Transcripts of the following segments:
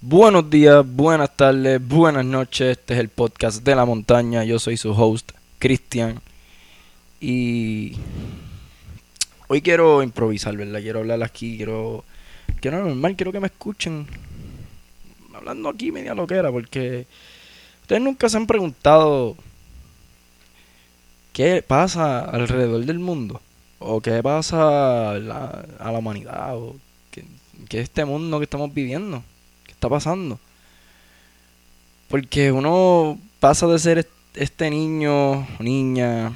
Buenos días, buenas tardes, buenas noches. Este es el podcast de la montaña. Yo soy su host, Cristian. Y hoy quiero improvisar, ¿verdad? Quiero hablar aquí, quiero. Quiero normal, quiero que me escuchen. Hablando aquí media loquera, porque ustedes nunca se han preguntado qué pasa alrededor del mundo. O qué pasa a la, humanidad. O qué, qué es este mundo que estamos viviendo está pasando. Porque uno pasa de ser este niño, niña,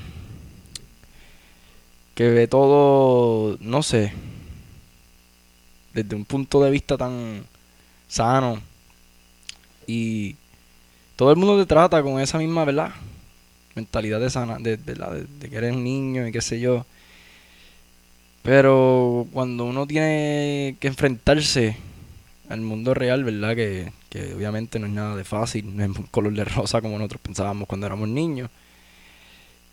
que ve todo, no sé, desde un punto de vista tan sano. Y todo el mundo te trata con esa misma, ¿verdad? Mentalidad de sana, de, de, de, de que eres un niño y qué sé yo. Pero cuando uno tiene que enfrentarse al mundo real, ¿verdad? Que, que obviamente no es nada de fácil, no es un color de rosa como nosotros pensábamos cuando éramos niños.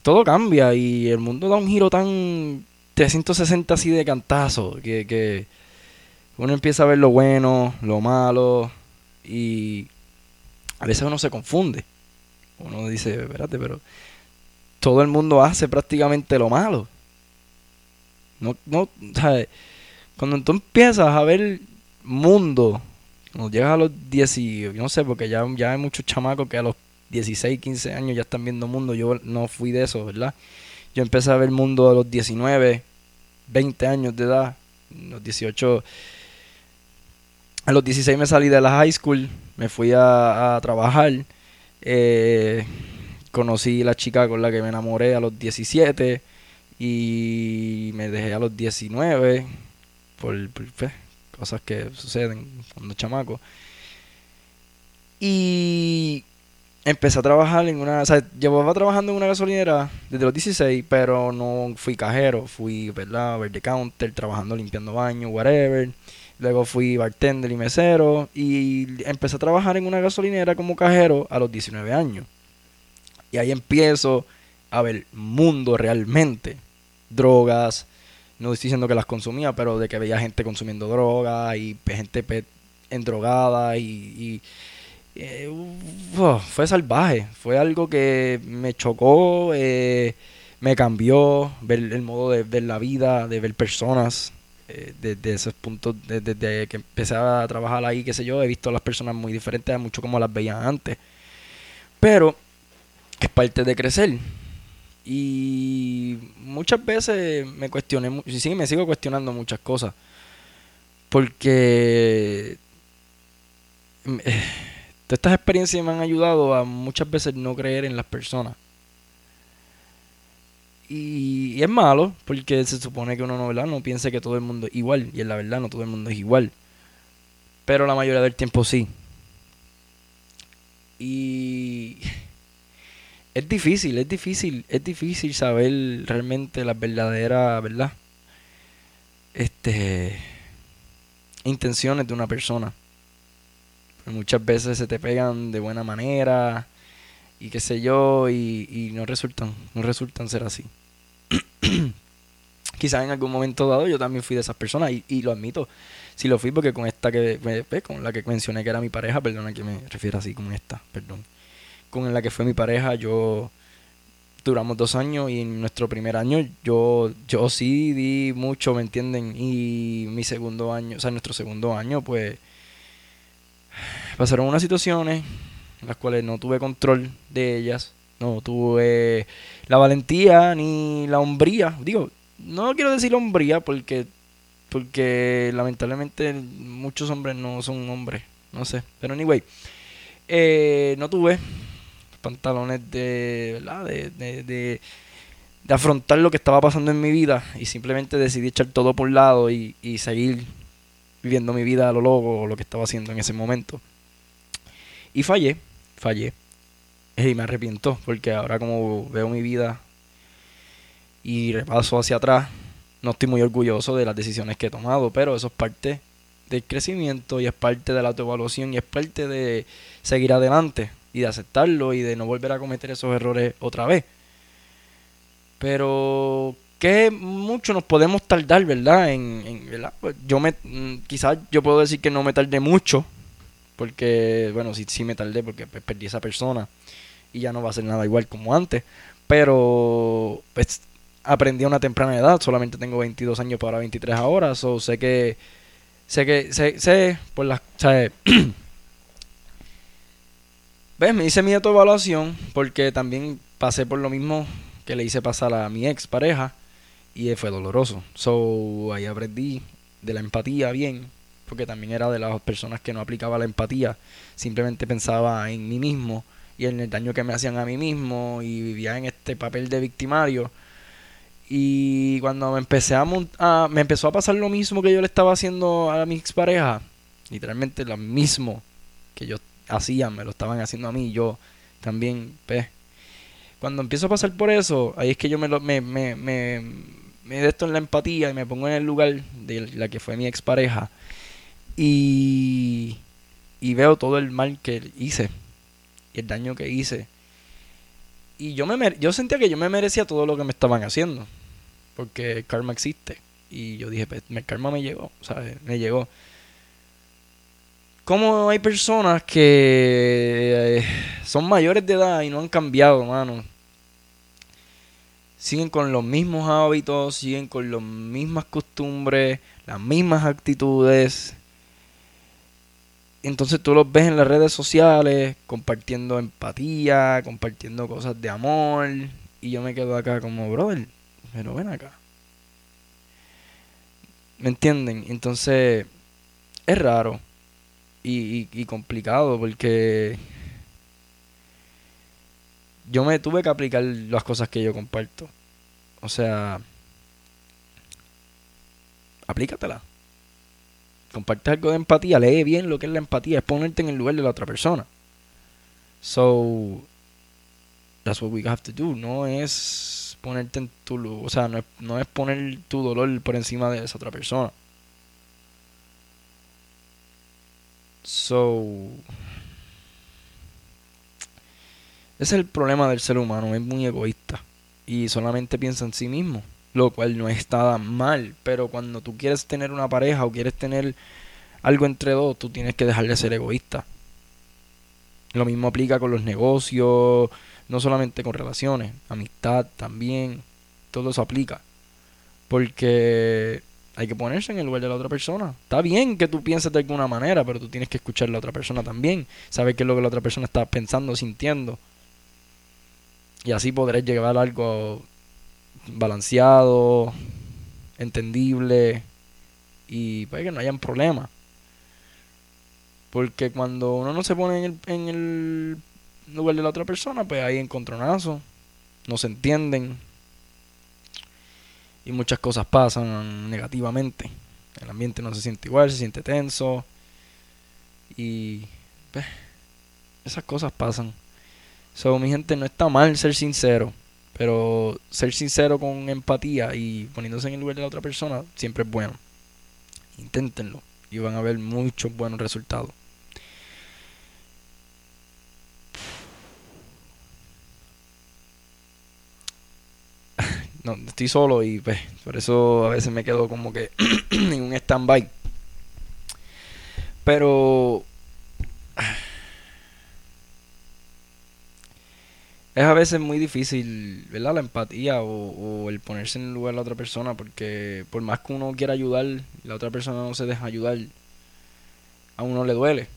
Todo cambia y el mundo da un giro tan 360 así de cantazo, que, que uno empieza a ver lo bueno, lo malo y a veces uno se confunde. Uno dice, espérate, pero todo el mundo hace prácticamente lo malo. No, no, ¿sabes? Cuando tú empiezas a ver mundo, cuando llegas a los 10, no sé, porque ya, ya hay muchos chamacos que a los 16, 15 años ya están viendo mundo, yo no fui de eso, ¿verdad? Yo empecé a ver mundo a los 19, 20 años de edad, los 18, a los 16 me salí de la high school, me fui a, a trabajar, eh, conocí la chica con la que me enamoré a los 17 y me dejé a los 19 por, por cosas que suceden cuando chamaco. Y empecé a trabajar en una, o sea, llevaba trabajando en una gasolinera desde los 16, pero no fui cajero, fui, ¿verdad? Ver de counter, trabajando limpiando baños, whatever. Luego fui bartender y mesero y empecé a trabajar en una gasolinera como cajero a los 19 años. Y ahí empiezo a ver mundo realmente. Drogas, no estoy diciendo que las consumía, pero de que veía gente consumiendo droga y gente endrogada y, eh, fue salvaje, fue algo que me chocó, eh, me cambió ver el modo de ver la vida, de ver personas. Eh, desde esos puntos, desde, desde que empecé a trabajar ahí, qué sé yo, he visto a las personas muy diferentes a mucho como las veía antes. Pero es parte de crecer. Y muchas veces me cuestioné, y sí, me sigo cuestionando muchas cosas. Porque todas estas experiencias me han ayudado a muchas veces no creer en las personas. Y, es malo, porque se supone que uno no, no piense que todo el mundo es igual. Y en la verdad no todo el mundo es igual. Pero la mayoría del tiempo sí. Y es difícil, es difícil, es difícil saber realmente las verdaderas, ¿verdad? Este intenciones de una persona. muchas veces se te pegan de buena manera y qué sé yo y, no resultan, no resultan ser así. Quizás en algún momento dado yo también fui de esas personas y, lo admito. Si lo fui porque con esta que con la que mencioné que era mi pareja, perdona que me refiero así como esta, perdón con la que fue mi pareja, yo duramos dos años y en nuestro primer año yo, yo sí di mucho, ¿me entienden? Y mi segundo año, o sea, nuestro segundo año, pues pasaron unas situaciones en las cuales no tuve control de ellas, no tuve la valentía ni la hombría, digo, no quiero decir hombría porque porque lamentablemente muchos hombres no son hombres, no sé, pero anyway, eh, no tuve pantalones de, ¿verdad? De, de, afrontar lo que estaba pasando en mi vida y simplemente decidí echar todo por un lado y, y seguir viviendo mi vida a lo loco, lo que estaba haciendo en ese momento. Y fallé, fallé. Y me arrepiento, porque ahora como veo mi vida y repaso hacia atrás, no estoy muy orgulloso de las decisiones que he tomado, pero eso es parte del crecimiento y es parte de la autoevaluación y es parte de seguir adelante y de aceptarlo y de no volver a cometer esos errores otra vez. Pero que mucho nos podemos tardar, ¿verdad? En, en ¿verdad? Pues yo me, mm, quizás yo puedo decir que no me tardé mucho, porque, bueno, sí, sí me tardé porque pues, perdí esa persona y ya no va a ser nada igual como antes. Pero pues, aprendí a una temprana edad, solamente tengo 22 años para 23 ahora, so sé que sé que sé, sé por las Me hice mi autoevaluación porque también pasé por lo mismo que le hice pasar a mi ex pareja y fue doloroso. So ahí aprendí de la empatía bien, porque también era de las personas que no aplicaba la empatía, simplemente pensaba en mí mismo y en el daño que me hacían a mí mismo y vivía en este papel de victimario. Y cuando me empecé a, a me empezó a pasar lo mismo que yo le estaba haciendo a mi expareja, literalmente lo mismo que yo hacía, me lo estaban haciendo a mí, yo también, pues, cuando empiezo a pasar por eso, ahí es que yo me, lo, me, me, me, me de esto en la empatía y me pongo en el lugar de la que fue mi expareja y, y veo todo el mal que hice y el daño que hice. Y yo, me, yo sentía que yo me merecía todo lo que me estaban haciendo. Porque karma existe. Y yo dije, pues, el karma me llegó, ¿sabes? Me llegó. Como hay personas que eh, son mayores de edad y no han cambiado, mano? Siguen con los mismos hábitos, siguen con las mismas costumbres, las mismas actitudes entonces tú los ves en las redes sociales compartiendo empatía, compartiendo cosas de amor. Y yo me quedo acá como, brother, pero ven acá. ¿Me entienden? Entonces es raro y, y, complicado porque yo me tuve que aplicar las cosas que yo comparto. O sea, aplícatela comparte algo de empatía, lee bien lo que es la empatía, es ponerte en el lugar de la otra persona. So, that's what we have to do. No es ponerte en tu, o sea, no no es poner tu dolor por encima de esa otra persona. So, ese es el problema del ser humano, es muy egoísta y solamente piensa en sí mismo lo cual no está mal, pero cuando tú quieres tener una pareja o quieres tener algo entre dos, tú tienes que dejar de ser egoísta. Lo mismo aplica con los negocios, no solamente con relaciones, amistad también, todo eso aplica. Porque hay que ponerse en el lugar de la otra persona. Está bien que tú pienses de alguna manera, pero tú tienes que escuchar a la otra persona también, saber qué es lo que la otra persona está pensando, sintiendo. Y así podrás llegar a algo balanceado, entendible y para que no hayan problemas. Porque cuando uno no se pone en el, en el lugar de la otra persona, pues hay encontronazos, no se entienden y muchas cosas pasan negativamente. El ambiente no se siente igual, se siente tenso y esas cosas pasan. So, mi gente, no está mal ser sincero. Pero ser sincero con empatía y poniéndose en el lugar de la otra persona siempre es bueno. Inténtenlo y van a ver muchos buenos resultados. Estoy solo y pues, por eso a veces me quedo como que en un stand-by. Pero es a veces muy difícil, ¿verdad? La empatía o, el ponerse en el lugar de la otra persona, porque por más que uno quiera ayudar, la otra persona no se deja ayudar, a uno le duele.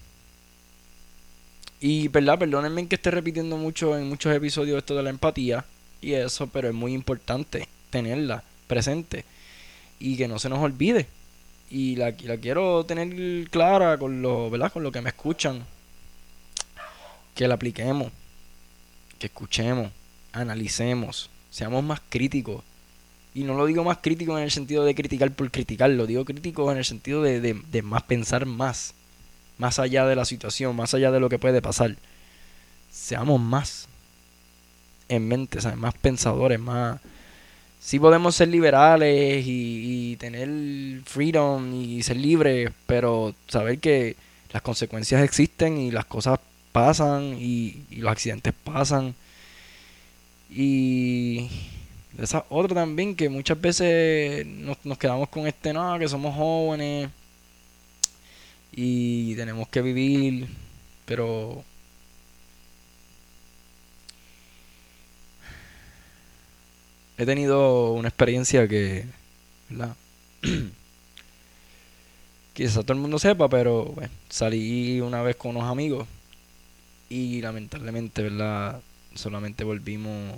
Y, ¿verdad? Perdónenme que esté repitiendo mucho en muchos episodios esto de la empatía y eso, pero es muy importante tenerla presente y que no se nos olvide. Y la, la quiero tener clara con lo, ¿verdad? Con lo que me escuchan. Que la apliquemos que escuchemos, analicemos, seamos más críticos. Y no lo digo más crítico en el sentido de criticar por criticar, lo digo crítico en el sentido de, de, más pensar más, más allá de la situación, más allá de lo que puede pasar. Seamos más en mente, más pensadores, más... Sí podemos ser liberales y, tener freedom y ser libres, pero saber que las consecuencias existen y las cosas pasan y, los accidentes pasan. Y esa otra también que muchas veces nos, quedamos con este no, que somos jóvenes. y tenemos que vivir, pero he tenido una experiencia que, ¿verdad? Quizás todo el mundo sepa, pero bueno, salí una vez con unos amigos y lamentablemente, ¿verdad? Solamente volvimos,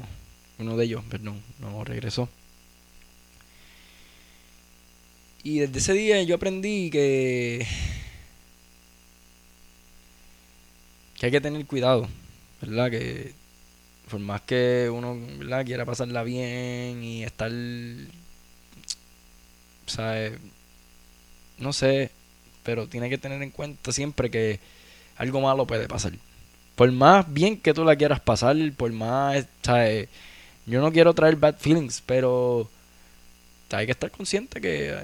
uno de ellos, perdón, no regresó. Y desde ese día yo aprendí que, que hay que tener cuidado, ¿verdad? Que por más que uno ¿verdad? quiera pasarla bien y estar, ¿sabes? No sé, pero tiene que tener en cuenta siempre que algo malo puede pasar. Por más bien que tú la quieras pasar, por más, ¿sabes? Yo no quiero traer bad feelings, pero hay que estar consciente que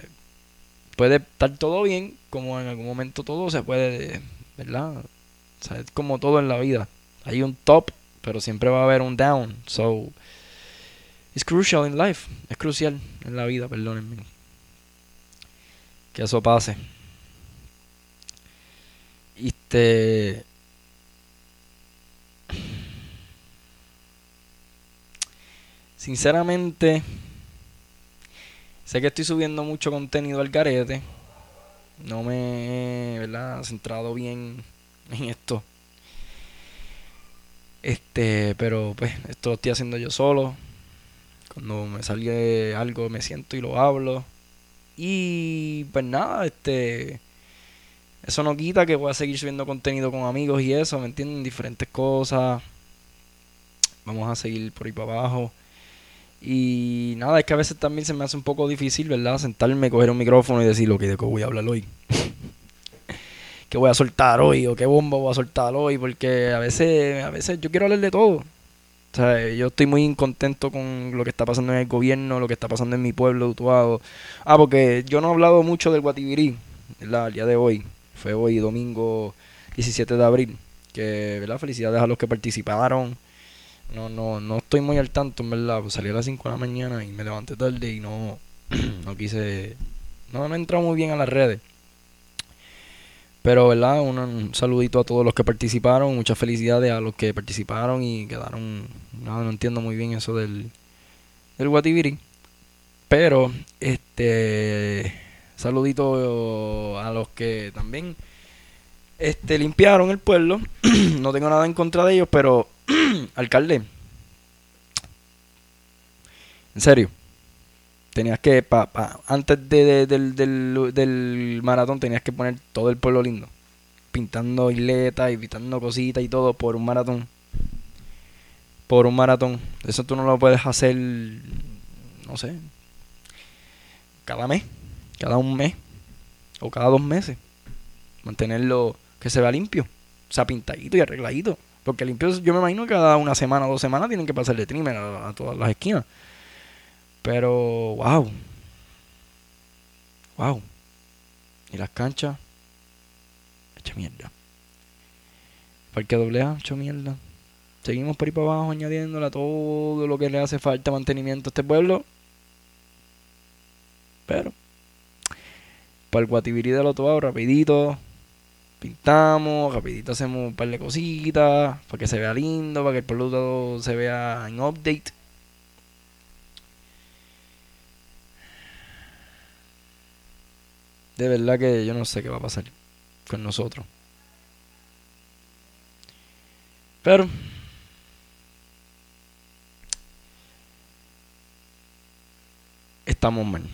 puede estar todo bien, como en algún momento todo se puede, ¿verdad? O sea, es como todo en la vida. Hay un top pero siempre va a haber un down. So, it's crucial in life. Es crucial en la vida, perdónenme. Que eso pase. Este. Sinceramente, sé que estoy subiendo mucho contenido al garete. No me he centrado bien en esto. Este, pero pues esto lo estoy haciendo yo solo. Cuando me sale algo me siento y lo hablo. Y pues nada, este eso no quita que voy a seguir subiendo contenido con amigos y eso, ¿me entienden? Diferentes cosas. Vamos a seguir por ahí para abajo. Y nada, es que a veces también se me hace un poco difícil, ¿verdad? Sentarme, coger un micrófono y decir lo que de qué voy a hablar hoy. qué voy a soltar hoy o qué bomba voy a soltar hoy, porque a veces, a veces yo quiero hablar de todo. O sea, yo estoy muy incontento con lo que está pasando en el gobierno, lo que está pasando en mi pueblo, Utuado. Ah, porque yo no he hablado mucho del Guatibirí, ¿verdad? El día de hoy. Fue hoy, domingo 17 de abril. Que, ¿verdad? Felicidades a los que participaron. No, no, no estoy muy al tanto, verdad. Pues salí a las 5 de la mañana y me levanté tarde y no, no quise... No, no he entrado muy bien a las redes. Pero, ¿verdad? Un, saludito a todos los que participaron. Muchas felicidades a los que participaron y quedaron. No, no entiendo muy bien eso del, del Guatibiri. Pero, este. Saludito a los que también este, limpiaron el pueblo. no tengo nada en contra de ellos, pero. alcalde. En serio tenías que, pa, antes de, del, del, maratón, tenías que poner todo el pueblo lindo. Pintando isletas y pintando cositas y todo por un maratón. Por un maratón. Eso tú no lo puedes hacer, no sé, cada mes, cada un mes o cada dos meses. Mantenerlo que se vea limpio. O sea, pintadito y arregladito. Porque limpio, yo me imagino que cada una semana o dos semanas tienen que pasarle trimmer a todas las esquinas. Pero, wow. Wow. Y las canchas, hecha mierda. Parque doble A, hecho mierda. Seguimos por ahí para abajo añadiéndole todo lo que le hace falta mantenimiento a este pueblo. Pero, para el Guatibirí del otro rapidito. Pintamos, rapidito hacemos un par de cositas. Para que se vea lindo, para que el pueblo se vea en update. De verdad que yo no sé qué va a pasar con nosotros. Pero estamos mal.